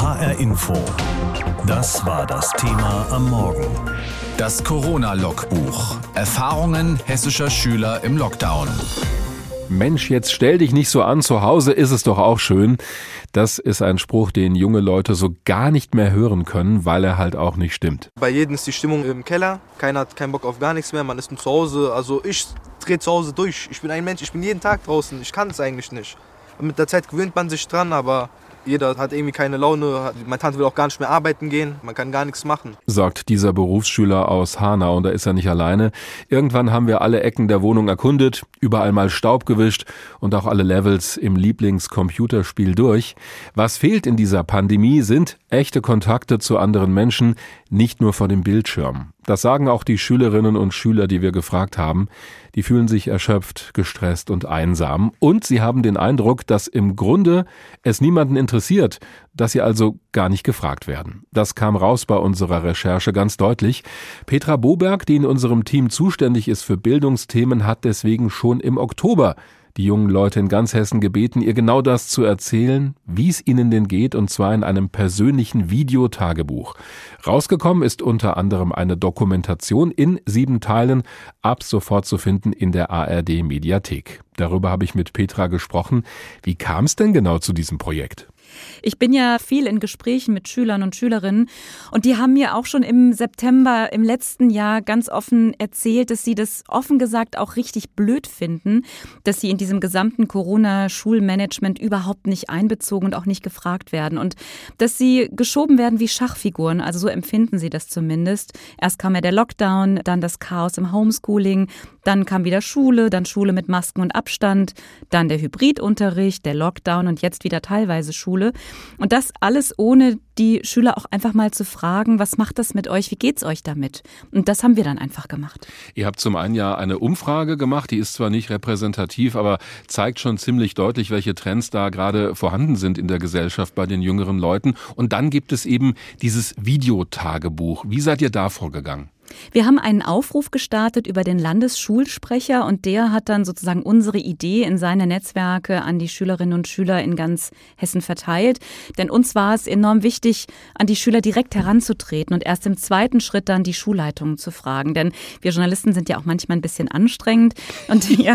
HR Info. Das war das Thema am Morgen. Das Corona-Logbuch. Erfahrungen hessischer Schüler im Lockdown. Mensch, jetzt stell dich nicht so an, zu Hause ist es doch auch schön. Das ist ein Spruch, den junge Leute so gar nicht mehr hören können, weil er halt auch nicht stimmt. Bei jedem ist die Stimmung im Keller, keiner hat keinen Bock auf gar nichts mehr, man ist nur zu Hause. Also ich drehe zu Hause durch. Ich bin ein Mensch, ich bin jeden Tag draußen, ich kann es eigentlich nicht. Mit der Zeit gewöhnt man sich dran, aber jeder hat irgendwie keine Laune. Meine Tante will auch gar nicht mehr arbeiten gehen. Man kann gar nichts machen. Sagt dieser Berufsschüler aus Hanau und da ist er nicht alleine. Irgendwann haben wir alle Ecken der Wohnung erkundet, überall mal Staub gewischt und auch alle Levels im Lieblingscomputerspiel durch. Was fehlt in dieser Pandemie sind echte Kontakte zu anderen Menschen, nicht nur vor dem Bildschirm. Das sagen auch die Schülerinnen und Schüler, die wir gefragt haben. Die fühlen sich erschöpft, gestresst und einsam. Und sie haben den Eindruck, dass im Grunde es niemanden interessiert, dass sie also gar nicht gefragt werden. Das kam raus bei unserer Recherche ganz deutlich. Petra Boberg, die in unserem Team zuständig ist für Bildungsthemen, hat deswegen schon im Oktober die jungen Leute in ganz Hessen gebeten, ihr genau das zu erzählen, wie es ihnen denn geht, und zwar in einem persönlichen Videotagebuch. Rausgekommen ist unter anderem eine Dokumentation in sieben Teilen, ab sofort zu finden in der ARD Mediathek. Darüber habe ich mit Petra gesprochen. Wie kam es denn genau zu diesem Projekt? Ich bin ja viel in Gesprächen mit Schülern und Schülerinnen und die haben mir auch schon im September im letzten Jahr ganz offen erzählt, dass sie das offen gesagt auch richtig blöd finden, dass sie in diesem gesamten Corona-Schulmanagement überhaupt nicht einbezogen und auch nicht gefragt werden und dass sie geschoben werden wie Schachfiguren. Also so empfinden sie das zumindest. Erst kam ja der Lockdown, dann das Chaos im Homeschooling, dann kam wieder Schule, dann Schule mit Masken und Abstand, dann der Hybridunterricht, der Lockdown und jetzt wieder teilweise Schule. Und das alles ohne die Schüler auch einfach mal zu fragen, was macht das mit euch, wie geht's euch damit? Und das haben wir dann einfach gemacht. Ihr habt zum einen ja eine Umfrage gemacht, die ist zwar nicht repräsentativ, aber zeigt schon ziemlich deutlich, welche Trends da gerade vorhanden sind in der Gesellschaft bei den jüngeren Leuten. Und dann gibt es eben dieses Videotagebuch. Wie seid ihr da vorgegangen? Wir haben einen Aufruf gestartet über den Landesschulsprecher und der hat dann sozusagen unsere Idee in seine Netzwerke an die Schülerinnen und Schüler in ganz Hessen verteilt. Denn uns war es enorm wichtig, an die Schüler direkt heranzutreten und erst im zweiten Schritt dann die Schulleitungen zu fragen. Denn wir Journalisten sind ja auch manchmal ein bisschen anstrengend und ja,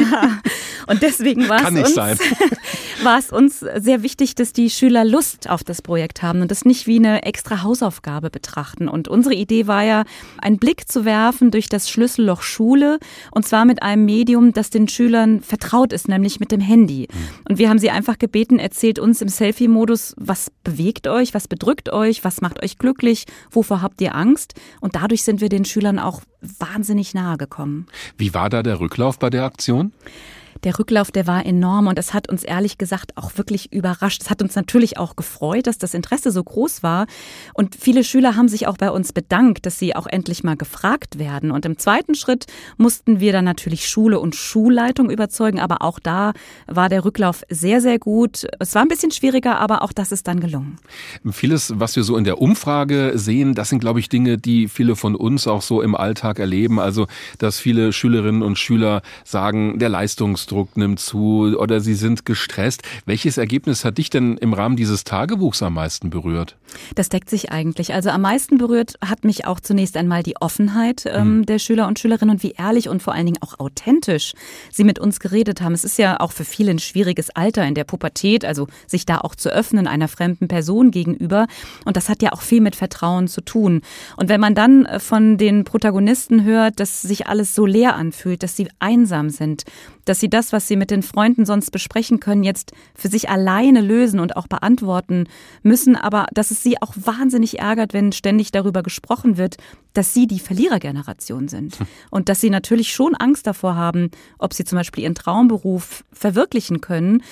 und deswegen war es uns, war es uns sehr wichtig, dass die Schüler Lust auf das Projekt haben und das nicht wie eine extra Hausaufgabe betrachten. Und unsere Idee war ja, einen Blick zu werfen durch das Schlüsselloch Schule und zwar mit einem Medium, das den Schülern vertraut ist, nämlich mit dem Handy. Mhm. Und wir haben sie einfach gebeten, erzählt uns im Selfie-Modus, was bewegt euch, was bedrückt euch, was macht euch glücklich, wovor habt ihr Angst? Und dadurch sind wir den Schülern auch wahnsinnig nahe gekommen. Wie war da der Rücklauf bei der Aktion? Der Rücklauf, der war enorm und es hat uns ehrlich gesagt auch wirklich überrascht. Es hat uns natürlich auch gefreut, dass das Interesse so groß war. Und viele Schüler haben sich auch bei uns bedankt, dass sie auch endlich mal gefragt werden. Und im zweiten Schritt mussten wir dann natürlich Schule und Schulleitung überzeugen. Aber auch da war der Rücklauf sehr, sehr gut. Es war ein bisschen schwieriger, aber auch das ist dann gelungen. Vieles, was wir so in der Umfrage sehen, das sind, glaube ich, Dinge, die viele von uns auch so im Alltag erleben. Also, dass viele Schülerinnen und Schüler sagen, der Leistungsdruck nimmt zu oder sie sind gestresst. Welches Ergebnis hat dich denn im Rahmen dieses Tagebuchs am meisten berührt? Das deckt sich eigentlich. Also am meisten berührt hat mich auch zunächst einmal die Offenheit ähm, mhm. der Schüler und Schülerinnen und wie ehrlich und vor allen Dingen auch authentisch sie mit uns geredet haben. Es ist ja auch für viele ein schwieriges Alter in der Pubertät, also sich da auch zu öffnen einer fremden Person gegenüber. Und das hat ja auch viel mit Vertrauen zu tun. Und wenn man dann äh, von den Protagonisten hört, dass sich alles so leer anfühlt, dass sie einsam sind, dass sie das, was sie mit den Freunden sonst besprechen können, jetzt für sich alleine lösen und auch beantworten müssen, aber dass es sie auch wahnsinnig ärgert, wenn ständig darüber gesprochen wird, dass sie die Verlierergeneration sind. Hm. und dass sie natürlich schon Angst davor haben, ob sie zum Beispiel ihren Traumberuf verwirklichen können,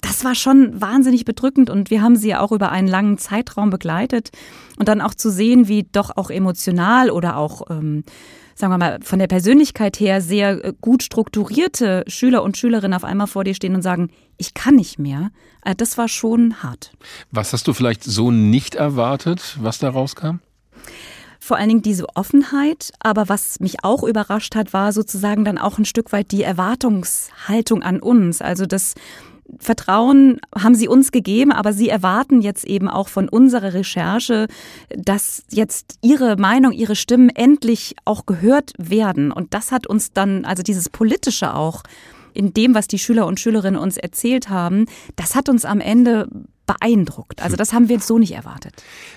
das war schon wahnsinnig bedrückend und wir haben sie ja auch über einen langen Zeitraum begleitet. Und dann auch zu sehen, wie doch auch emotional oder auch ähm, sagen wir mal, von der Persönlichkeit her sehr äh, gut strukturierte Schüler und Schülerinnen auf einmal vor dir stehen und sagen, ich kann nicht mehr, äh, das war schon hart. Was hast du vielleicht so nicht erwartet, was da rauskam? vor allen Dingen diese Offenheit. Aber was mich auch überrascht hat, war sozusagen dann auch ein Stück weit die Erwartungshaltung an uns. Also, dass Vertrauen haben sie uns gegeben, aber sie erwarten jetzt eben auch von unserer Recherche, dass jetzt ihre Meinung, ihre Stimmen endlich auch gehört werden. Und das hat uns dann, also dieses politische auch, in dem, was die Schüler und Schülerinnen uns erzählt haben, das hat uns am Ende beeindruckt. Also das haben wir so nicht erwartet.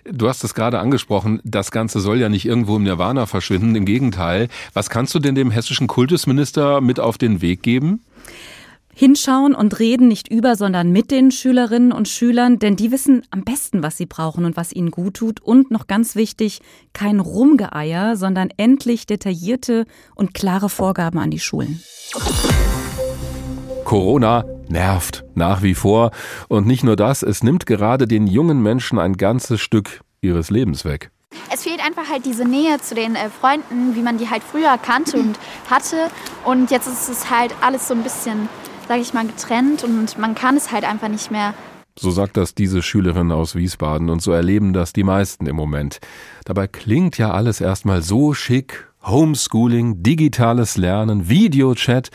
Du hast es gerade angesprochen, das Ganze soll ja nicht irgendwo im Nirvana verschwinden, im Gegenteil. Was kannst du denn dem hessischen Kultusminister mit auf den Weg geben? Hinschauen und reden nicht über, sondern mit den Schülerinnen und Schülern, denn die wissen am besten, was sie brauchen und was ihnen gut tut. Und noch ganz wichtig, kein Rumgeeier, sondern endlich detaillierte und klare Vorgaben an die Schulen. Corona nervt nach wie vor. Und nicht nur das, es nimmt gerade den jungen Menschen ein ganzes Stück ihres Lebens weg. Es fehlt einfach halt diese Nähe zu den äh, Freunden, wie man die halt früher kannte und hatte. Und jetzt ist es halt alles so ein bisschen sage ich mal, getrennt und man kann es halt einfach nicht mehr. So sagt das diese Schülerin aus Wiesbaden und so erleben das die meisten im Moment. Dabei klingt ja alles erstmal so schick Homeschooling, digitales Lernen, Videochat.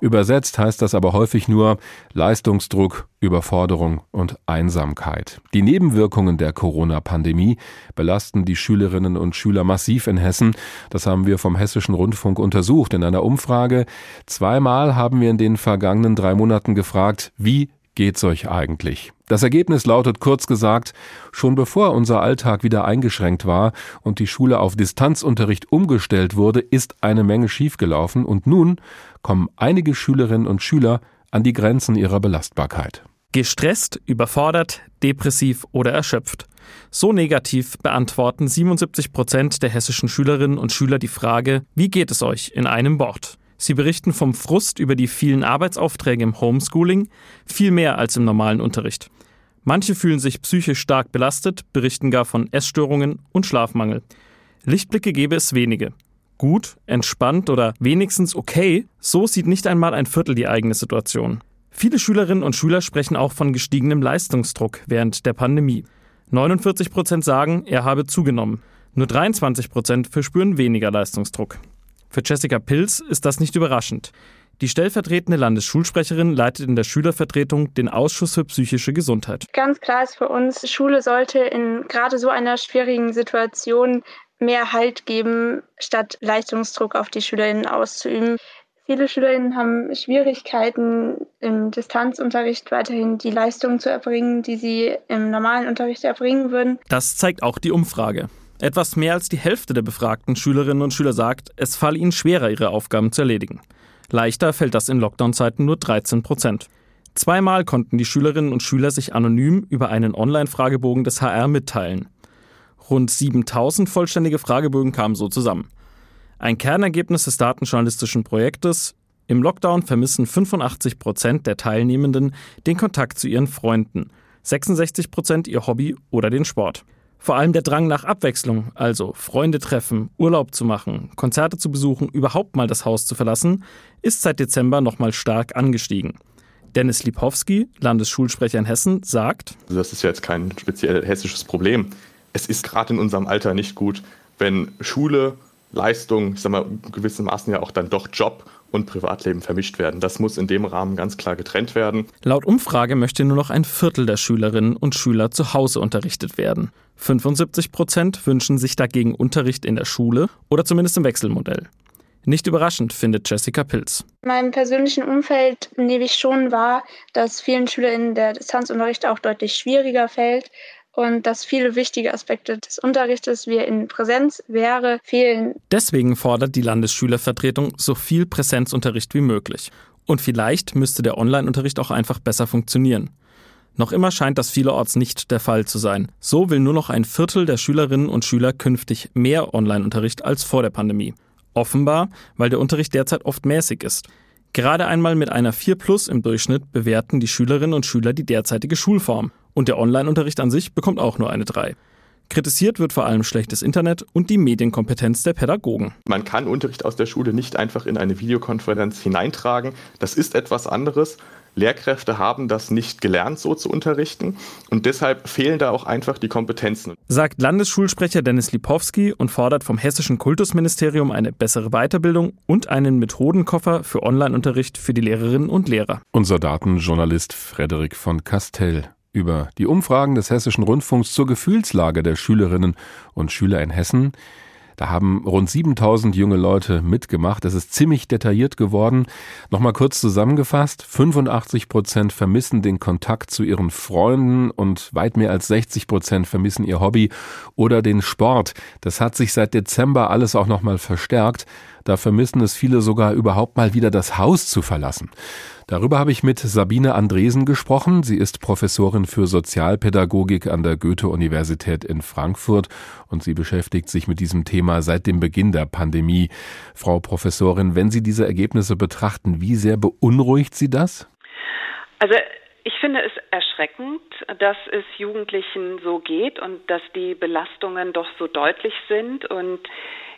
Übersetzt heißt das aber häufig nur Leistungsdruck, Überforderung und Einsamkeit. Die Nebenwirkungen der Corona-Pandemie belasten die Schülerinnen und Schüler massiv in Hessen. Das haben wir vom Hessischen Rundfunk untersucht in einer Umfrage. Zweimal haben wir in den vergangenen drei Monaten gefragt, wie geht's euch eigentlich? Das Ergebnis lautet kurz gesagt, schon bevor unser Alltag wieder eingeschränkt war und die Schule auf Distanzunterricht umgestellt wurde, ist eine Menge schiefgelaufen und nun kommen einige Schülerinnen und Schüler an die Grenzen ihrer Belastbarkeit. Gestresst, überfordert, depressiv oder erschöpft. So negativ beantworten 77 Prozent der hessischen Schülerinnen und Schüler die Frage, wie geht es euch in einem Wort? Sie berichten vom Frust über die vielen Arbeitsaufträge im Homeschooling, viel mehr als im normalen Unterricht. Manche fühlen sich psychisch stark belastet, berichten gar von Essstörungen und Schlafmangel. Lichtblicke gäbe es wenige. Gut, entspannt oder wenigstens okay, so sieht nicht einmal ein Viertel die eigene Situation. Viele Schülerinnen und Schüler sprechen auch von gestiegenem Leistungsdruck während der Pandemie. 49 Prozent sagen, er habe zugenommen. Nur 23 Prozent verspüren weniger Leistungsdruck. Für Jessica Pilz ist das nicht überraschend. Die stellvertretende Landesschulsprecherin leitet in der Schülervertretung den Ausschuss für psychische Gesundheit. Ganz klar ist für uns, Schule sollte in gerade so einer schwierigen Situation mehr Halt geben, statt Leistungsdruck auf die Schülerinnen auszuüben. Viele Schülerinnen haben Schwierigkeiten im Distanzunterricht weiterhin die Leistungen zu erbringen, die sie im normalen Unterricht erbringen würden. Das zeigt auch die Umfrage. Etwas mehr als die Hälfte der befragten Schülerinnen und Schüler sagt, es falle ihnen schwerer, ihre Aufgaben zu erledigen. Leichter fällt das in Lockdown-Zeiten nur 13 Prozent. Zweimal konnten die Schülerinnen und Schüler sich anonym über einen Online-Fragebogen des HR mitteilen. Rund 7000 vollständige Fragebögen kamen so zusammen. Ein Kernergebnis des datenjournalistischen Projektes im Lockdown vermissen 85 Prozent der Teilnehmenden den Kontakt zu ihren Freunden, 66 Prozent ihr Hobby oder den Sport. Vor allem der Drang nach Abwechslung, also Freunde treffen, Urlaub zu machen, Konzerte zu besuchen, überhaupt mal das Haus zu verlassen, ist seit Dezember nochmal stark angestiegen. Dennis Lipowski, Landesschulsprecher in Hessen, sagt: also Das ist ja jetzt kein speziell hessisches Problem. Es ist gerade in unserem Alter nicht gut, wenn Schule, Leistung, ich sag mal, gewissermaßen ja auch dann doch Job und Privatleben vermischt werden. Das muss in dem Rahmen ganz klar getrennt werden. Laut Umfrage möchte nur noch ein Viertel der Schülerinnen und Schüler zu Hause unterrichtet werden. 75 Prozent wünschen sich dagegen Unterricht in der Schule oder zumindest im Wechselmodell. Nicht überraschend, findet Jessica Pilz. In meinem persönlichen Umfeld nehme ich schon wahr, dass vielen SchülerInnen der Distanzunterricht auch deutlich schwieriger fällt und dass viele wichtige Aspekte des Unterrichtes, wie er in Präsenz wäre, fehlen. Deswegen fordert die Landesschülervertretung so viel Präsenzunterricht wie möglich. Und vielleicht müsste der Online-Unterricht auch einfach besser funktionieren. Noch immer scheint das vielerorts nicht der Fall zu sein. So will nur noch ein Viertel der Schülerinnen und Schüler künftig mehr Online-Unterricht als vor der Pandemie. Offenbar, weil der Unterricht derzeit oft mäßig ist. Gerade einmal mit einer 4 Plus im Durchschnitt bewerten die Schülerinnen und Schüler die derzeitige Schulform. Und der Online-Unterricht an sich bekommt auch nur eine 3. Kritisiert wird vor allem schlechtes Internet und die Medienkompetenz der Pädagogen. Man kann Unterricht aus der Schule nicht einfach in eine Videokonferenz hineintragen. Das ist etwas anderes. Lehrkräfte haben das nicht gelernt, so zu unterrichten. Und deshalb fehlen da auch einfach die Kompetenzen. Sagt Landesschulsprecher Dennis Lipowski und fordert vom Hessischen Kultusministerium eine bessere Weiterbildung und einen Methodenkoffer für Online-Unterricht für die Lehrerinnen und Lehrer. Unser Datenjournalist Frederik von Castell über die Umfragen des Hessischen Rundfunks zur Gefühlslage der Schülerinnen und Schüler in Hessen. Da haben rund 7000 junge Leute mitgemacht. Es ist ziemlich detailliert geworden. Nochmal kurz zusammengefasst. 85 Prozent vermissen den Kontakt zu ihren Freunden und weit mehr als 60 Prozent vermissen ihr Hobby oder den Sport. Das hat sich seit Dezember alles auch nochmal verstärkt. Da vermissen es viele sogar überhaupt mal wieder das Haus zu verlassen. Darüber habe ich mit Sabine Andresen gesprochen. Sie ist Professorin für Sozialpädagogik an der Goethe-Universität in Frankfurt und sie beschäftigt sich mit diesem Thema seit dem Beginn der Pandemie. Frau Professorin, wenn Sie diese Ergebnisse betrachten, wie sehr beunruhigt Sie das? Also ich finde es erschreckend, dass es Jugendlichen so geht und dass die Belastungen doch so deutlich sind. Und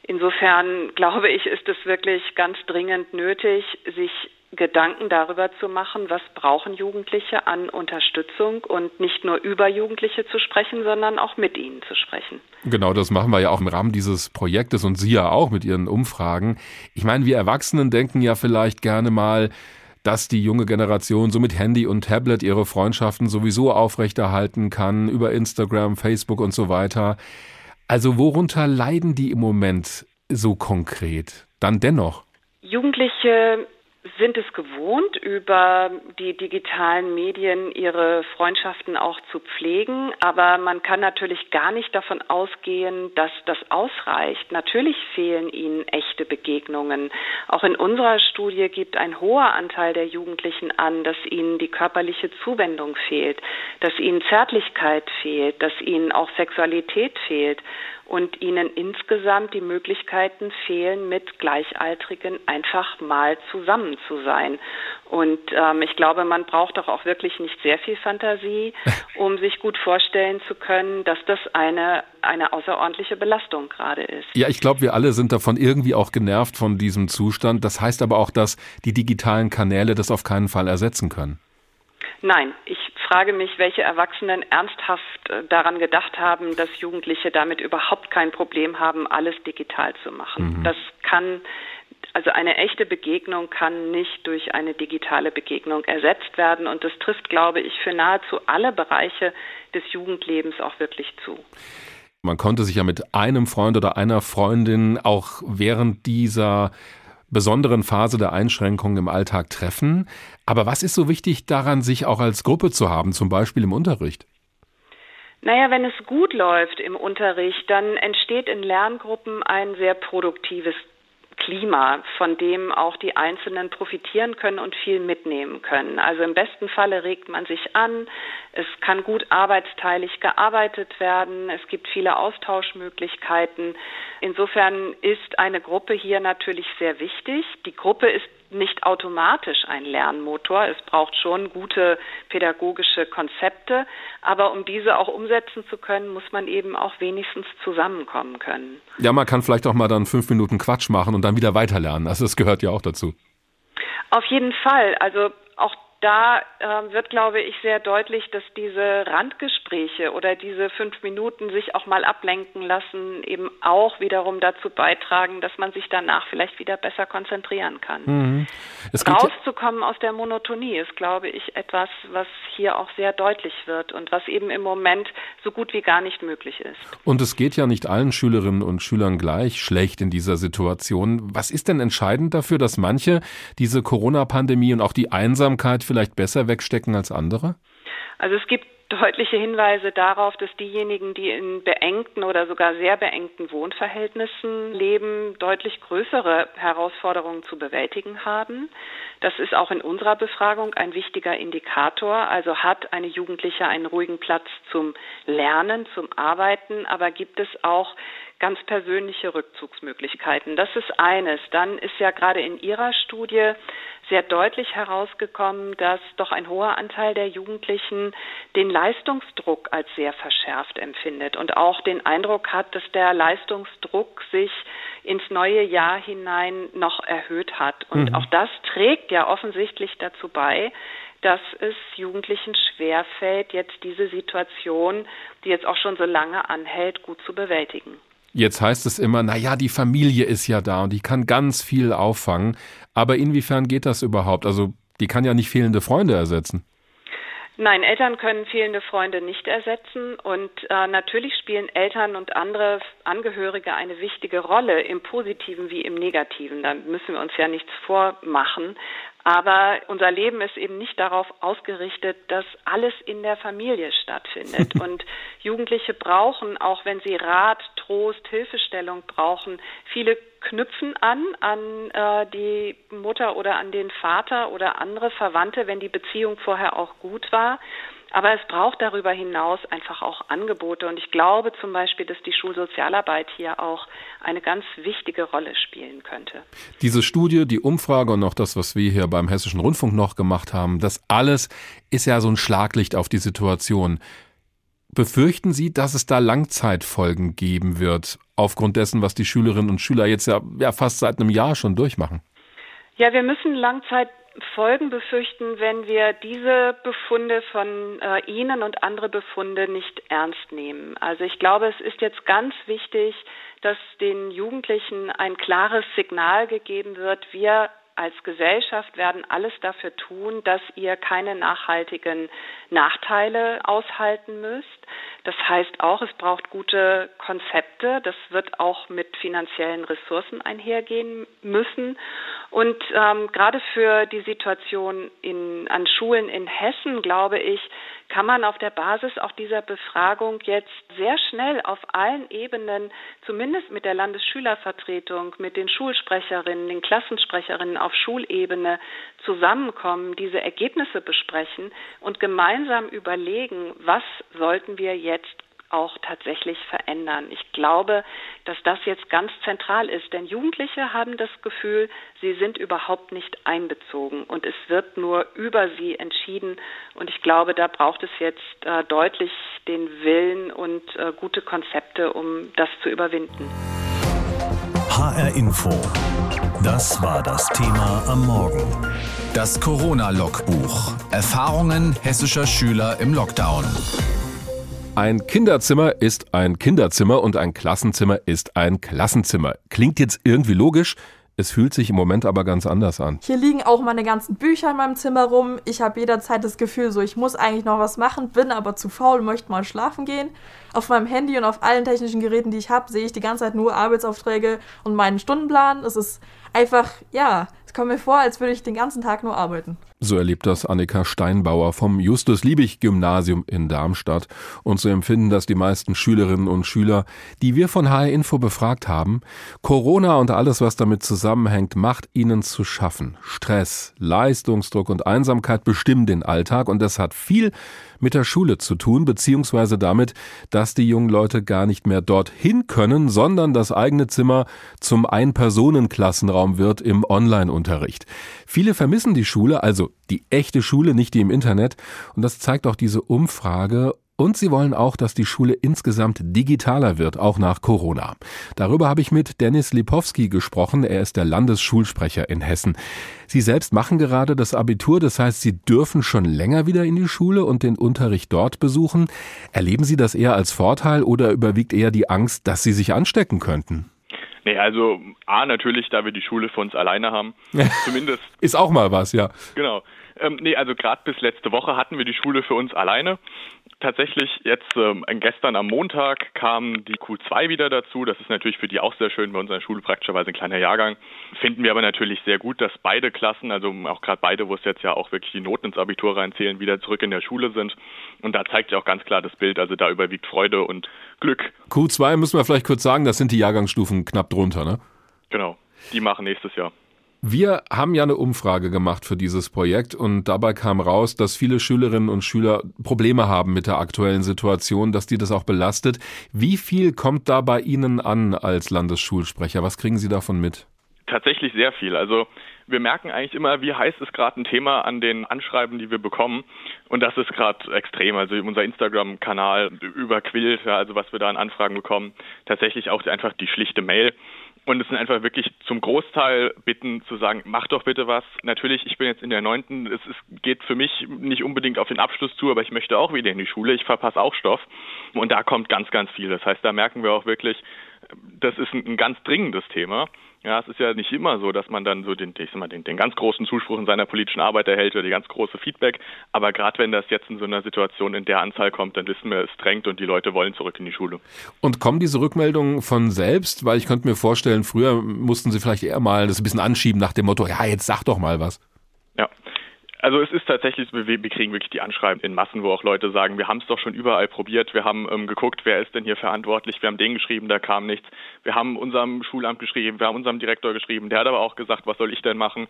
insofern glaube ich, ist es wirklich ganz dringend nötig, sich Gedanken darüber zu machen, was brauchen Jugendliche an Unterstützung und nicht nur über Jugendliche zu sprechen, sondern auch mit ihnen zu sprechen. Genau, das machen wir ja auch im Rahmen dieses Projektes und Sie ja auch mit Ihren Umfragen. Ich meine, wir Erwachsenen denken ja vielleicht gerne mal, dass die junge Generation so mit Handy und Tablet ihre Freundschaften sowieso aufrechterhalten kann, über Instagram, Facebook und so weiter. Also worunter leiden die im Moment so konkret? Dann dennoch. Jugendliche sind es gewohnt, über die digitalen Medien ihre Freundschaften auch zu pflegen. Aber man kann natürlich gar nicht davon ausgehen, dass das ausreicht. Natürlich fehlen ihnen echte Begegnungen. Auch in unserer Studie gibt ein hoher Anteil der Jugendlichen an, dass ihnen die körperliche Zuwendung fehlt, dass ihnen Zärtlichkeit fehlt, dass ihnen auch Sexualität fehlt und ihnen insgesamt die Möglichkeiten fehlen, mit Gleichaltrigen einfach mal zusammen zu sein. Und ähm, ich glaube, man braucht doch auch wirklich nicht sehr viel Fantasie, um sich gut vorstellen zu können, dass das eine, eine außerordentliche Belastung gerade ist. Ja, ich glaube, wir alle sind davon irgendwie auch genervt von diesem Zustand. Das heißt aber auch, dass die digitalen Kanäle das auf keinen Fall ersetzen können. Nein, ich frage mich, welche Erwachsenen ernsthaft äh, daran gedacht haben, dass Jugendliche damit überhaupt kein Problem haben, alles digital zu machen. Mhm. Das kann also eine echte Begegnung kann nicht durch eine digitale Begegnung ersetzt werden und das trifft, glaube ich, für nahezu alle Bereiche des Jugendlebens auch wirklich zu. Man konnte sich ja mit einem Freund oder einer Freundin auch während dieser besonderen Phase der Einschränkungen im Alltag treffen. Aber was ist so wichtig daran, sich auch als Gruppe zu haben, zum Beispiel im Unterricht? Naja, wenn es gut läuft im Unterricht, dann entsteht in Lerngruppen ein sehr produktives Klima, von dem auch die Einzelnen profitieren können und viel mitnehmen können. Also im besten Falle regt man sich an, es kann gut arbeitsteilig gearbeitet werden, es gibt viele Austauschmöglichkeiten. Insofern ist eine Gruppe hier natürlich sehr wichtig. Die Gruppe ist nicht automatisch ein Lernmotor. Es braucht schon gute pädagogische Konzepte, aber um diese auch umsetzen zu können, muss man eben auch wenigstens zusammenkommen können. Ja, man kann vielleicht auch mal dann fünf Minuten Quatsch machen und dann wieder weiterlernen. Also das gehört ja auch dazu. Auf jeden Fall. Also auch da äh, wird, glaube ich, sehr deutlich, dass diese Randgespräche oder diese fünf Minuten sich auch mal ablenken lassen, eben auch wiederum dazu beitragen, dass man sich danach vielleicht wieder besser konzentrieren kann. Mhm. Rauszukommen aus der Monotonie ist, glaube ich, etwas, was hier auch sehr deutlich wird und was eben im Moment so gut wie gar nicht möglich ist. Und es geht ja nicht allen Schülerinnen und Schülern gleich schlecht in dieser Situation. Was ist denn entscheidend dafür, dass manche diese Corona-Pandemie und auch die Einsamkeit vielleicht besser wegstecken als andere? Also es gibt deutliche Hinweise darauf, dass diejenigen, die in beengten oder sogar sehr beengten Wohnverhältnissen leben, deutlich größere Herausforderungen zu bewältigen haben. Das ist auch in unserer Befragung ein wichtiger Indikator. Also hat eine Jugendliche einen ruhigen Platz zum Lernen, zum Arbeiten, aber gibt es auch ganz persönliche Rückzugsmöglichkeiten. Das ist eines. Dann ist ja gerade in Ihrer Studie sehr deutlich herausgekommen, dass doch ein hoher Anteil der Jugendlichen den Leistungsdruck als sehr verschärft empfindet und auch den Eindruck hat, dass der Leistungsdruck sich ins neue Jahr hinein noch erhöht hat. Und mhm. auch das trägt ja offensichtlich dazu bei, dass es Jugendlichen schwerfällt, jetzt diese Situation, die jetzt auch schon so lange anhält, gut zu bewältigen. Jetzt heißt es immer, na ja, die Familie ist ja da und die kann ganz viel auffangen. Aber inwiefern geht das überhaupt? Also, die kann ja nicht fehlende Freunde ersetzen. Nein, Eltern können fehlende Freunde nicht ersetzen und äh, natürlich spielen Eltern und andere Angehörige eine wichtige Rolle im positiven wie im negativen. Da müssen wir uns ja nichts vormachen. Aber unser Leben ist eben nicht darauf ausgerichtet, dass alles in der Familie stattfindet. Und Jugendliche brauchen, auch wenn sie Rat, Trost, Hilfestellung brauchen, viele knüpfen an an äh, die Mutter oder an den Vater oder andere Verwandte, wenn die Beziehung vorher auch gut war. Aber es braucht darüber hinaus einfach auch Angebote. Und ich glaube zum Beispiel, dass die Schulsozialarbeit hier auch eine ganz wichtige Rolle spielen könnte. Diese Studie, die Umfrage und auch das, was wir hier beim Hessischen Rundfunk noch gemacht haben, das alles ist ja so ein Schlaglicht auf die Situation. Befürchten Sie, dass es da Langzeitfolgen geben wird, aufgrund dessen, was die Schülerinnen und Schüler jetzt ja, ja fast seit einem Jahr schon durchmachen? Ja, wir müssen Langzeit Folgen befürchten, wenn wir diese Befunde von äh, Ihnen und andere Befunde nicht ernst nehmen. Also ich glaube, es ist jetzt ganz wichtig, dass den Jugendlichen ein klares Signal gegeben wird. Wir als Gesellschaft werden alles dafür tun, dass ihr keine nachhaltigen Nachteile aushalten müsst. Das heißt auch, es braucht gute Konzepte. Das wird auch mit finanziellen Ressourcen einhergehen müssen. Und ähm, gerade für die Situation in, an Schulen in Hessen, glaube ich, kann man auf der Basis auch dieser Befragung jetzt sehr schnell auf allen Ebenen, zumindest mit der Landesschülervertretung, mit den Schulsprecherinnen, den Klassensprecherinnen auf Schulebene zusammenkommen, diese Ergebnisse besprechen und gemeinsam überlegen, was sollten wir jetzt auch tatsächlich verändern. Ich glaube, dass das jetzt ganz zentral ist, denn Jugendliche haben das Gefühl, sie sind überhaupt nicht einbezogen und es wird nur über sie entschieden. Und ich glaube, da braucht es jetzt äh, deutlich den Willen und äh, gute Konzepte, um das zu überwinden. HR Info. Das war das Thema am Morgen. Das Corona-Logbuch. Erfahrungen hessischer Schüler im Lockdown. Ein Kinderzimmer ist ein Kinderzimmer und ein Klassenzimmer ist ein Klassenzimmer. Klingt jetzt irgendwie logisch, es fühlt sich im Moment aber ganz anders an. Hier liegen auch meine ganzen Bücher in meinem Zimmer rum. Ich habe jederzeit das Gefühl, so ich muss eigentlich noch was machen, bin aber zu faul, möchte mal schlafen gehen. Auf meinem Handy und auf allen technischen Geräten, die ich habe, sehe ich die ganze Zeit nur Arbeitsaufträge und meinen Stundenplan. Es ist einfach, ja, es kommt mir vor, als würde ich den ganzen Tag nur arbeiten. So erlebt das Annika Steinbauer vom Justus-Liebig-Gymnasium in Darmstadt. Und so empfinden das die meisten Schülerinnen und Schüler, die wir von HR Info befragt haben. Corona und alles, was damit zusammenhängt, macht ihnen zu schaffen. Stress, Leistungsdruck und Einsamkeit bestimmen den Alltag und das hat viel mit der Schule zu tun, beziehungsweise damit, dass die jungen Leute gar nicht mehr dorthin können, sondern das eigene Zimmer zum Ein-Personen-Klassenraum wird im Online-Unterricht. Viele vermissen die Schule, also die echte Schule, nicht die im Internet. Und das zeigt auch diese Umfrage. Und sie wollen auch, dass die Schule insgesamt digitaler wird, auch nach Corona. Darüber habe ich mit Dennis Lipowski gesprochen. Er ist der Landesschulsprecher in Hessen. Sie selbst machen gerade das Abitur, das heißt, Sie dürfen schon länger wieder in die Schule und den Unterricht dort besuchen. Erleben Sie das eher als Vorteil oder überwiegt eher die Angst, dass Sie sich anstecken könnten? Nee, also A natürlich, da wir die Schule für uns alleine haben. Zumindest. Ist auch mal was, ja. Genau. Ähm, nee, also gerade bis letzte Woche hatten wir die Schule für uns alleine tatsächlich jetzt ähm, gestern am Montag kam die Q2 wieder dazu. Das ist natürlich für die auch sehr schön bei unserer Schule praktischerweise ein kleiner Jahrgang. Finden wir aber natürlich sehr gut, dass beide Klassen, also auch gerade beide, wo es jetzt ja auch wirklich die Noten ins Abitur reinzählen, wieder zurück in der Schule sind. Und da zeigt sich auch ganz klar das Bild. Also da überwiegt Freude und Glück. Q2 müssen wir vielleicht kurz sagen, das sind die Jahrgangsstufen knapp drunter, ne? Genau. Die machen nächstes Jahr. Wir haben ja eine Umfrage gemacht für dieses Projekt und dabei kam raus, dass viele Schülerinnen und Schüler Probleme haben mit der aktuellen Situation, dass die das auch belastet. Wie viel kommt da bei Ihnen an als Landesschulsprecher? Was kriegen Sie davon mit? Tatsächlich sehr viel. Also wir merken eigentlich immer, wie heiß ist gerade ein Thema an den Anschreiben, die wir bekommen. Und das ist gerade extrem. Also unser Instagram-Kanal überquillt, ja, also was wir da an Anfragen bekommen. Tatsächlich auch einfach die schlichte Mail Und es sind einfach wirklich zum Großteil Bitten zu sagen, mach doch bitte was. Natürlich, ich bin jetzt in der neunten, es ist, geht für mich nicht unbedingt auf den Abschluss zu, aber ich möchte auch wieder in die Schule, ich verpasse auch Stoff. Und da kommt ganz, ganz viel. Das heißt, da merken wir auch wirklich, das ist ein, ein ganz dringendes Thema. Ja, es ist ja nicht immer so, dass man dann so den, ich sag mal, den, den ganz großen Zuspruch in seiner politischen Arbeit erhält oder die ganz große Feedback. Aber gerade wenn das jetzt in so einer Situation in der Anzahl kommt, dann wissen wir, es drängt und die Leute wollen zurück in die Schule. Und kommen diese Rückmeldungen von selbst? Weil ich könnte mir vorstellen, früher mussten sie vielleicht eher mal das ein bisschen anschieben nach dem Motto, ja, jetzt sag doch mal was. Also es ist tatsächlich, wir, wir kriegen wirklich die Anschreiben in Massen, wo auch Leute sagen, wir haben es doch schon überall probiert, wir haben ähm, geguckt, wer ist denn hier verantwortlich, wir haben den geschrieben, da kam nichts, wir haben unserem Schulamt geschrieben, wir haben unserem Direktor geschrieben, der hat aber auch gesagt, was soll ich denn machen?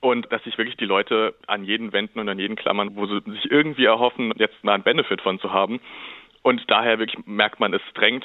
Und dass sich wirklich die Leute an jeden wenden und an jeden klammern, wo sie sich irgendwie erhoffen, jetzt mal einen Benefit von zu haben. Und daher wirklich merkt man, es drängt.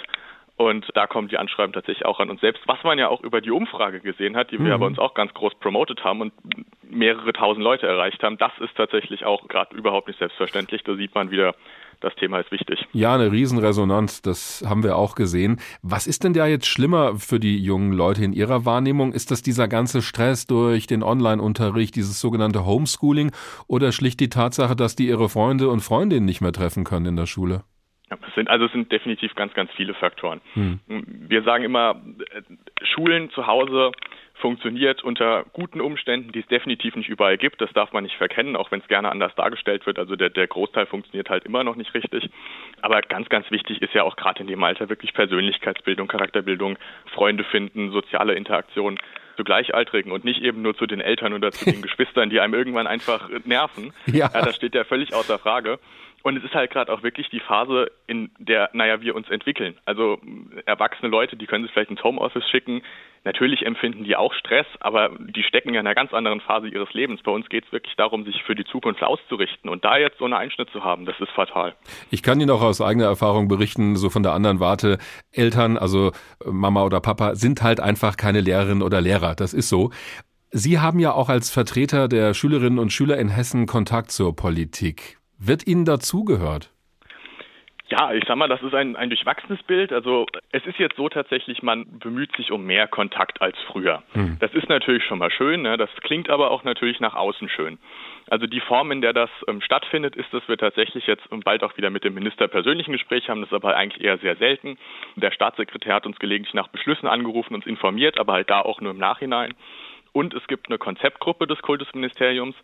Und da kommen die Anschreiben tatsächlich auch an uns selbst, was man ja auch über die Umfrage gesehen hat, die wir mhm. bei uns auch ganz groß promotet haben und mehrere tausend Leute erreicht haben. Das ist tatsächlich auch gerade überhaupt nicht selbstverständlich. Da sieht man wieder, das Thema ist wichtig. Ja, eine Riesenresonanz, das haben wir auch gesehen. Was ist denn da jetzt schlimmer für die jungen Leute in ihrer Wahrnehmung? Ist das dieser ganze Stress durch den Online-Unterricht, dieses sogenannte Homeschooling oder schlicht die Tatsache, dass die ihre Freunde und Freundinnen nicht mehr treffen können in der Schule? Es sind, also es sind definitiv ganz, ganz viele Faktoren. Hm. Wir sagen immer, äh, Schulen zu Hause funktioniert unter guten Umständen, die es definitiv nicht überall gibt. Das darf man nicht verkennen, auch wenn es gerne anders dargestellt wird. Also der, der Großteil funktioniert halt immer noch nicht richtig. Aber ganz, ganz wichtig ist ja auch gerade in dem Alter wirklich Persönlichkeitsbildung, Charakterbildung, Freunde finden, soziale Interaktion zu Gleichaltrigen und nicht eben nur zu den Eltern oder zu den Geschwistern, die einem irgendwann einfach nerven. Ja. ja das steht ja völlig außer Frage. Und es ist halt gerade auch wirklich die Phase, in der, naja, wir uns entwickeln. Also erwachsene Leute, die können sich vielleicht ins Homeoffice schicken. Natürlich empfinden die auch Stress, aber die stecken ja in einer ganz anderen Phase ihres Lebens. Bei uns geht es wirklich darum, sich für die Zukunft auszurichten. Und da jetzt so einen Einschnitt zu haben, das ist fatal. Ich kann Ihnen auch aus eigener Erfahrung berichten, so von der anderen Warte, Eltern, also Mama oder Papa, sind halt einfach keine Lehrerin oder Lehrer. Das ist so. Sie haben ja auch als Vertreter der Schülerinnen und Schüler in Hessen Kontakt zur Politik. Wird Ihnen dazugehört? Ja, ich sag mal, das ist ein, ein durchwachsenes Bild. Also es ist jetzt so tatsächlich, man bemüht sich um mehr Kontakt als früher. Hm. Das ist natürlich schon mal schön, ne? das klingt aber auch natürlich nach außen schön. Also die Form, in der das ähm, stattfindet, ist, dass wir tatsächlich jetzt bald auch wieder mit dem Minister persönlichen Gespräch haben. Das ist aber eigentlich eher sehr selten. Der Staatssekretär hat uns gelegentlich nach Beschlüssen angerufen, uns informiert, aber halt da auch nur im Nachhinein. Und es gibt eine Konzeptgruppe des Kultusministeriums.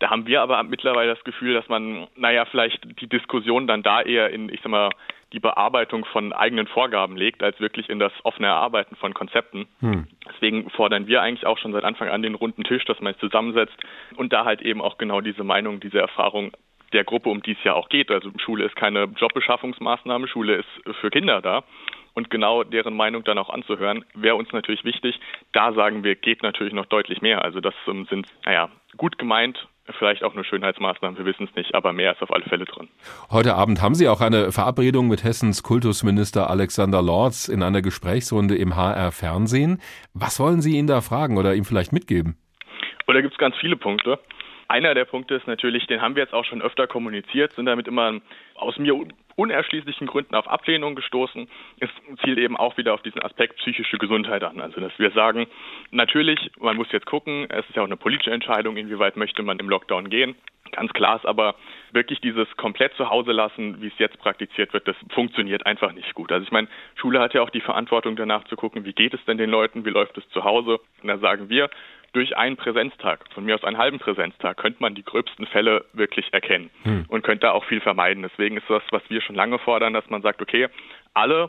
Da haben wir aber mittlerweile das Gefühl, dass man, naja, vielleicht die Diskussion dann da eher in, ich sag mal, die Bearbeitung von eigenen Vorgaben legt, als wirklich in das offene Erarbeiten von Konzepten. Hm. Deswegen fordern wir eigentlich auch schon seit Anfang an den runden Tisch, dass man es zusammensetzt und da halt eben auch genau diese Meinung, diese Erfahrung der Gruppe, um die es ja auch geht. Also Schule ist keine Jobbeschaffungsmaßnahme, Schule ist für Kinder da und genau deren Meinung dann auch anzuhören, wäre uns natürlich wichtig. Da sagen wir, geht natürlich noch deutlich mehr. Also das ähm, sind, naja, gut gemeint, vielleicht auch nur Schönheitsmaßnahmen, wir wissen es nicht, aber mehr ist auf alle Fälle drin. Heute Abend haben Sie auch eine Verabredung mit Hessens Kultusminister Alexander Lorz in einer Gesprächsrunde im HR Fernsehen. Was wollen Sie ihn da fragen oder ihm vielleicht mitgeben? Da gibt es ganz viele Punkte. Einer der Punkte ist natürlich, den haben wir jetzt auch schon öfter kommuniziert, sind damit immer aus mir unerschließlichen Gründen auf Ablehnung gestoßen. Es zielt eben auch wieder auf diesen Aspekt psychische Gesundheit an. Also dass wir sagen, natürlich, man muss jetzt gucken, es ist ja auch eine politische Entscheidung, inwieweit möchte man im Lockdown gehen. Ganz klar ist aber wirklich dieses komplett zu Hause lassen, wie es jetzt praktiziert wird, das funktioniert einfach nicht gut. Also ich meine, Schule hat ja auch die Verantwortung danach zu gucken, wie geht es denn den Leuten, wie läuft es zu Hause. Und da sagen wir, durch einen Präsenztag, von mir aus einen halben Präsenztag, könnte man die gröbsten Fälle wirklich erkennen hm. und könnte da auch viel vermeiden. Deswegen ist das, was wir schon lange fordern, dass man sagt, okay, alle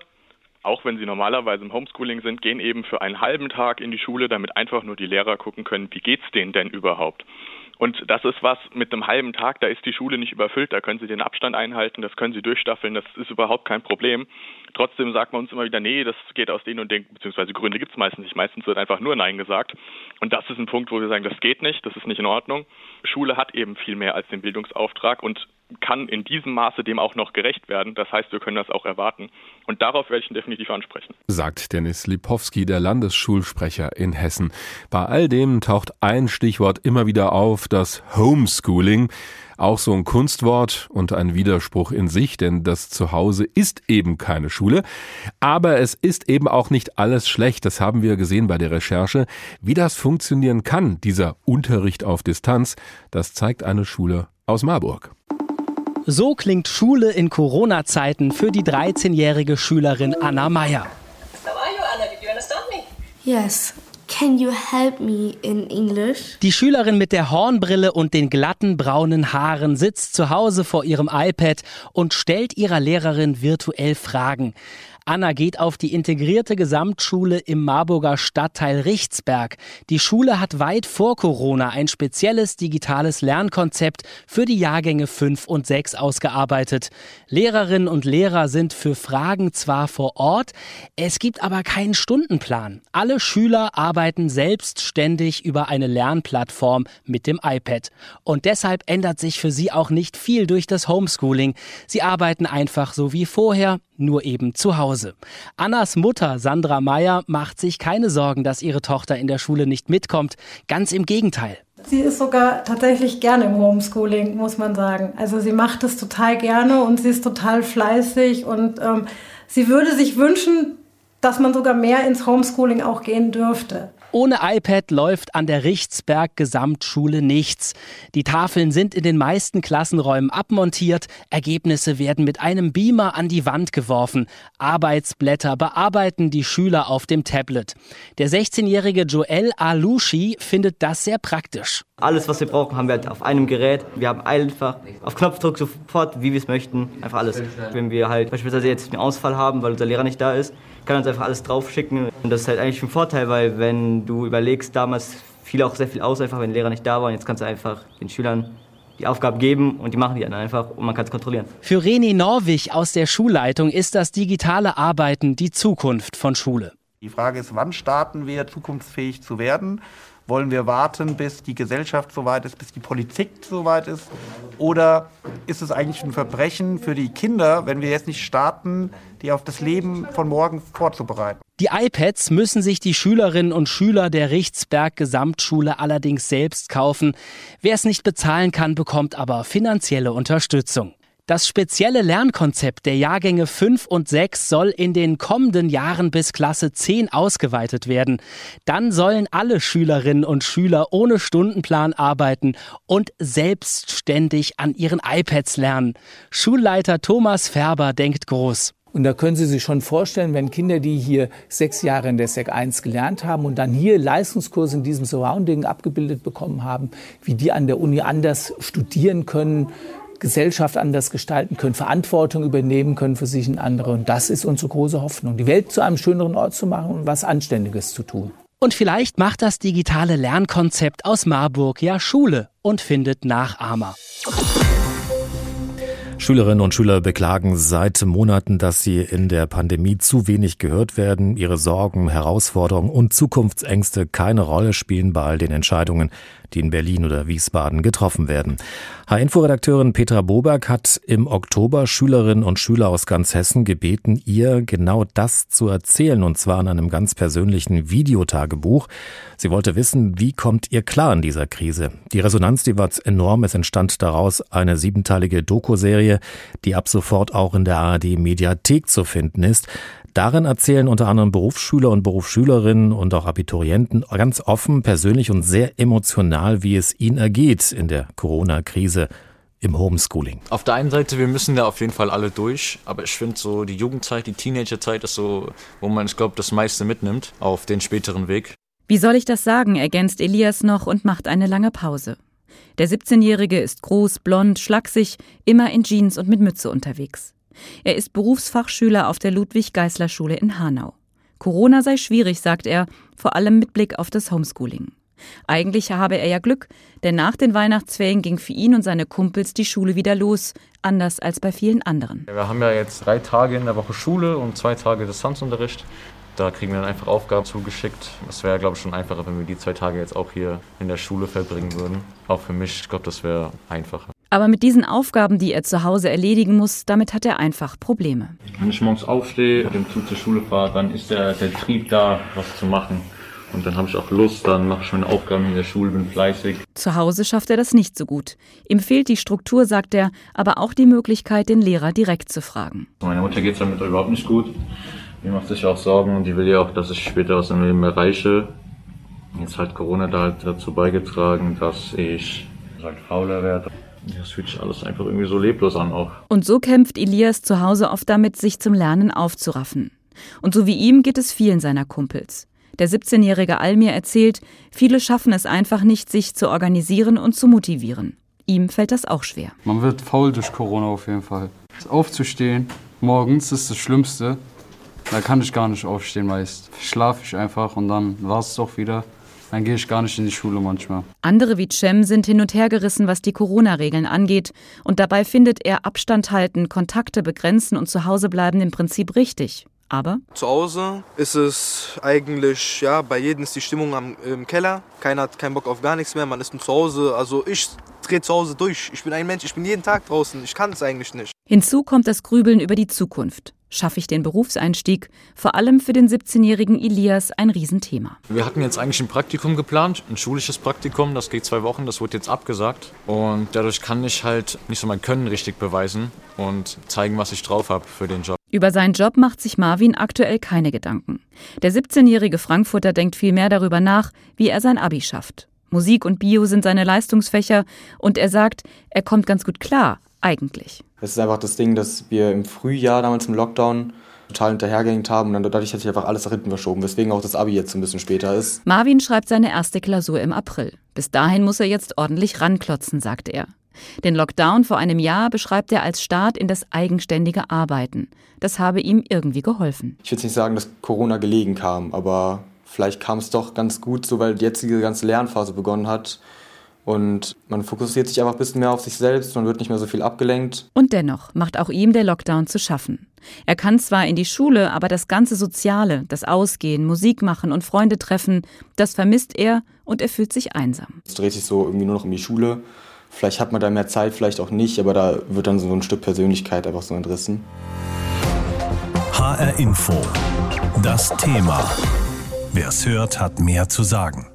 auch wenn sie normalerweise im Homeschooling sind, gehen eben für einen halben Tag in die Schule, damit einfach nur die Lehrer gucken können, wie geht's denen denn überhaupt? Und das ist was mit einem halben Tag, da ist die Schule nicht überfüllt, da können Sie den Abstand einhalten, das können Sie durchstaffeln, das ist überhaupt kein Problem. Trotzdem sagt man uns immer wieder, nee, das geht aus den und den, beziehungsweise Gründe gibt es meistens nicht. Meistens wird einfach nur Nein gesagt. Und das ist ein Punkt, wo wir sagen, das geht nicht, das ist nicht in Ordnung. Schule hat eben viel mehr als den Bildungsauftrag und kann in diesem Maße dem auch noch gerecht werden. Das heißt, wir können das auch erwarten. Und darauf werde ich ihn definitiv ansprechen. Sagt Dennis Lipowski, der Landesschulsprecher in Hessen. Bei all dem taucht ein Stichwort immer wieder auf, das Homeschooling. Auch so ein Kunstwort und ein Widerspruch in sich, denn das Zuhause ist eben keine Schule. Aber es ist eben auch nicht alles schlecht. Das haben wir gesehen bei der Recherche. Wie das funktionieren kann, dieser Unterricht auf Distanz, das zeigt eine Schule aus Marburg. So klingt Schule in Corona-Zeiten für die 13-jährige Schülerin Anna Meyer. Yes. Can you help me in English? Die Schülerin mit der Hornbrille und den glatten braunen Haaren sitzt zu Hause vor ihrem iPad und stellt ihrer Lehrerin virtuell Fragen. Anna geht auf die integrierte Gesamtschule im Marburger Stadtteil Richtsberg. Die Schule hat weit vor Corona ein spezielles digitales Lernkonzept für die Jahrgänge 5 und 6 ausgearbeitet. Lehrerinnen und Lehrer sind für Fragen zwar vor Ort, es gibt aber keinen Stundenplan. Alle Schüler arbeiten selbstständig über eine Lernplattform mit dem iPad. Und deshalb ändert sich für sie auch nicht viel durch das Homeschooling. Sie arbeiten einfach so wie vorher, nur eben zu Hause. Annas Mutter Sandra Meyer macht sich keine Sorgen, dass ihre Tochter in der Schule nicht mitkommt. Ganz im Gegenteil. Sie ist sogar tatsächlich gerne im Homeschooling, muss man sagen. Also sie macht es total gerne und sie ist total fleißig und ähm, sie würde sich wünschen, dass man sogar mehr ins Homeschooling auch gehen dürfte. Ohne iPad läuft an der Richtsberg Gesamtschule nichts. Die Tafeln sind in den meisten Klassenräumen abmontiert, Ergebnisse werden mit einem Beamer an die Wand geworfen, Arbeitsblätter bearbeiten die Schüler auf dem Tablet. Der 16-jährige Joel Alushi findet das sehr praktisch. Alles, was wir brauchen, haben wir halt auf einem Gerät. Wir haben einfach auf Knopfdruck sofort, wie wir es möchten, einfach alles. Wenn wir halt beispielsweise jetzt einen Ausfall haben, weil unser Lehrer nicht da ist, kann uns einfach alles draufschicken. Und das ist halt eigentlich ein Vorteil, weil wenn du überlegst, damals fiel auch sehr viel aus, einfach wenn der Lehrer nicht da war. Und jetzt kannst du einfach den Schülern die Aufgaben geben und die machen die dann einfach und man kann es kontrollieren. Für René Norwig aus der Schulleitung ist das digitale Arbeiten die Zukunft von Schule. Die Frage ist, wann starten wir zukunftsfähig zu werden? Wollen wir warten, bis die Gesellschaft soweit ist, bis die Politik soweit ist? Oder ist es eigentlich ein Verbrechen für die Kinder, wenn wir jetzt nicht starten, die auf das Leben von morgen vorzubereiten? Die iPads müssen sich die Schülerinnen und Schüler der Richtsberg Gesamtschule allerdings selbst kaufen. Wer es nicht bezahlen kann, bekommt aber finanzielle Unterstützung. Das spezielle Lernkonzept der Jahrgänge 5 und 6 soll in den kommenden Jahren bis Klasse 10 ausgeweitet werden. Dann sollen alle Schülerinnen und Schüler ohne Stundenplan arbeiten und selbstständig an ihren iPads lernen. Schulleiter Thomas Färber denkt groß. Und da können Sie sich schon vorstellen, wenn Kinder, die hier sechs Jahre in der SEC 1 gelernt haben und dann hier Leistungskurse in diesem Surrounding abgebildet bekommen haben, wie die an der Uni anders studieren können, Gesellschaft anders gestalten können, Verantwortung übernehmen können für sich und andere. Und das ist unsere große Hoffnung, die Welt zu einem schöneren Ort zu machen und was Anständiges zu tun. Und vielleicht macht das digitale Lernkonzept aus Marburg ja Schule und findet Nachahmer. Schülerinnen und Schüler beklagen seit Monaten, dass sie in der Pandemie zu wenig gehört werden, ihre Sorgen, Herausforderungen und Zukunftsängste keine Rolle spielen bei all den Entscheidungen, die in Berlin oder Wiesbaden getroffen werden. H-Info-Redakteurin Petra Boberg hat im Oktober Schülerinnen und Schüler aus ganz Hessen gebeten, ihr genau das zu erzählen, und zwar in einem ganz persönlichen Videotagebuch. Sie wollte wissen, wie kommt ihr klar in dieser Krise? Die Resonanz, die war enorm. Es entstand daraus eine siebenteilige Doku-Serie, die ab sofort auch in der ARD-Mediathek zu finden ist. Darin erzählen unter anderem Berufsschüler und Berufsschülerinnen und auch Abiturienten ganz offen, persönlich und sehr emotional, wie es ihnen ergeht in der Corona-Krise im Homeschooling. Auf der einen Seite, wir müssen da auf jeden Fall alle durch, aber ich finde so die Jugendzeit, die Teenagerzeit ist so, wo man, ich glaube, das meiste mitnimmt auf den späteren Weg. Wie soll ich das sagen, ergänzt Elias noch und macht eine lange Pause. Der 17-Jährige ist groß, blond, schlaksig, immer in Jeans und mit Mütze unterwegs. Er ist Berufsfachschüler auf der Ludwig-Geißler-Schule in Hanau. Corona sei schwierig, sagt er, vor allem mit Blick auf das Homeschooling. Eigentlich habe er ja Glück, denn nach den Weihnachtsferien ging für ihn und seine Kumpels die Schule wieder los, anders als bei vielen anderen. Wir haben ja jetzt drei Tage in der Woche Schule und zwei Tage Distanzunterricht. Da kriegen wir dann einfach Aufgaben zugeschickt. Es wäre, glaube ich, schon einfacher, wenn wir die zwei Tage jetzt auch hier in der Schule verbringen würden. Auch für mich, ich glaube, das wäre einfacher. Aber mit diesen Aufgaben, die er zu Hause erledigen muss, damit hat er einfach Probleme. Wenn ich morgens aufstehe, mit dem Zug zur Schule fahre, dann ist der, der Trieb da, was zu machen. Und dann habe ich auch Lust, dann mache ich meine Aufgaben in der Schule, bin fleißig. Zu Hause schafft er das nicht so gut. Ihm fehlt die Struktur, sagt er, aber auch die Möglichkeit, den Lehrer direkt zu fragen. Meiner Mutter geht es damit überhaupt nicht gut. Die macht sich auch Sorgen und die will ja auch, dass ich später was im Leben erreiche. Jetzt hat Corona da halt dazu beigetragen, dass ich halt fauler werde. Das fühlt sich alles einfach irgendwie so leblos an auch. Und so kämpft Elias zu Hause oft damit, sich zum Lernen aufzuraffen. Und so wie ihm geht es vielen seiner Kumpels. Der 17-jährige Almir erzählt, viele schaffen es einfach nicht, sich zu organisieren und zu motivieren. Ihm fällt das auch schwer. Man wird faul durch Corona auf jeden Fall. Aufzustehen, morgens ist das Schlimmste. Da kann ich gar nicht aufstehen meist. Schlafe ich einfach und dann war es doch wieder. Dann gehe ich gar nicht in die Schule manchmal. Andere wie Cem sind hin und her gerissen, was die Corona-Regeln angeht. Und dabei findet er Abstand halten, Kontakte begrenzen und zu Hause bleiben im Prinzip richtig. Aber zu Hause ist es eigentlich, ja, bei jedem ist die Stimmung am, im Keller. Keiner hat keinen Bock auf gar nichts mehr, man ist zu Hause. Also ich drehe zu Hause durch. Ich bin ein Mensch, ich bin jeden Tag draußen. Ich kann es eigentlich nicht. Hinzu kommt das Grübeln über die Zukunft. Schaffe ich den Berufseinstieg? Vor allem für den 17-jährigen Elias ein Riesenthema. Wir hatten jetzt eigentlich ein Praktikum geplant, ein schulisches Praktikum, das geht zwei Wochen, das wurde jetzt abgesagt. Und dadurch kann ich halt nicht so mein Können richtig beweisen und zeigen, was ich drauf habe für den Job. Über seinen Job macht sich Marvin aktuell keine Gedanken. Der 17-jährige Frankfurter denkt vielmehr darüber nach, wie er sein Abi schafft. Musik und Bio sind seine Leistungsfächer und er sagt, er kommt ganz gut klar, eigentlich. Es ist einfach das Ding, dass wir im Frühjahr damals im Lockdown total hinterhergehängt haben und dann dadurch hat sich einfach alles nach hinten verschoben, weswegen auch das Abi jetzt ein bisschen später ist. Marvin schreibt seine erste Klausur im April. Bis dahin muss er jetzt ordentlich ranklotzen, sagt er. Den Lockdown vor einem Jahr beschreibt er als Start in das eigenständige Arbeiten. Das habe ihm irgendwie geholfen. Ich will nicht sagen, dass Corona gelegen kam, aber vielleicht kam es doch ganz gut, so weil jetzt die ganze Lernphase begonnen hat. Und man fokussiert sich einfach ein bisschen mehr auf sich selbst, man wird nicht mehr so viel abgelenkt. Und dennoch macht auch ihm der Lockdown zu schaffen. Er kann zwar in die Schule, aber das ganze Soziale, das Ausgehen, Musik machen und Freunde treffen, das vermisst er und er fühlt sich einsam. Es dreht sich so irgendwie nur noch um die Schule. Vielleicht hat man da mehr Zeit, vielleicht auch nicht, aber da wird dann so ein Stück Persönlichkeit einfach so entrissen. HR Info. Das Thema. Wer es hört, hat mehr zu sagen.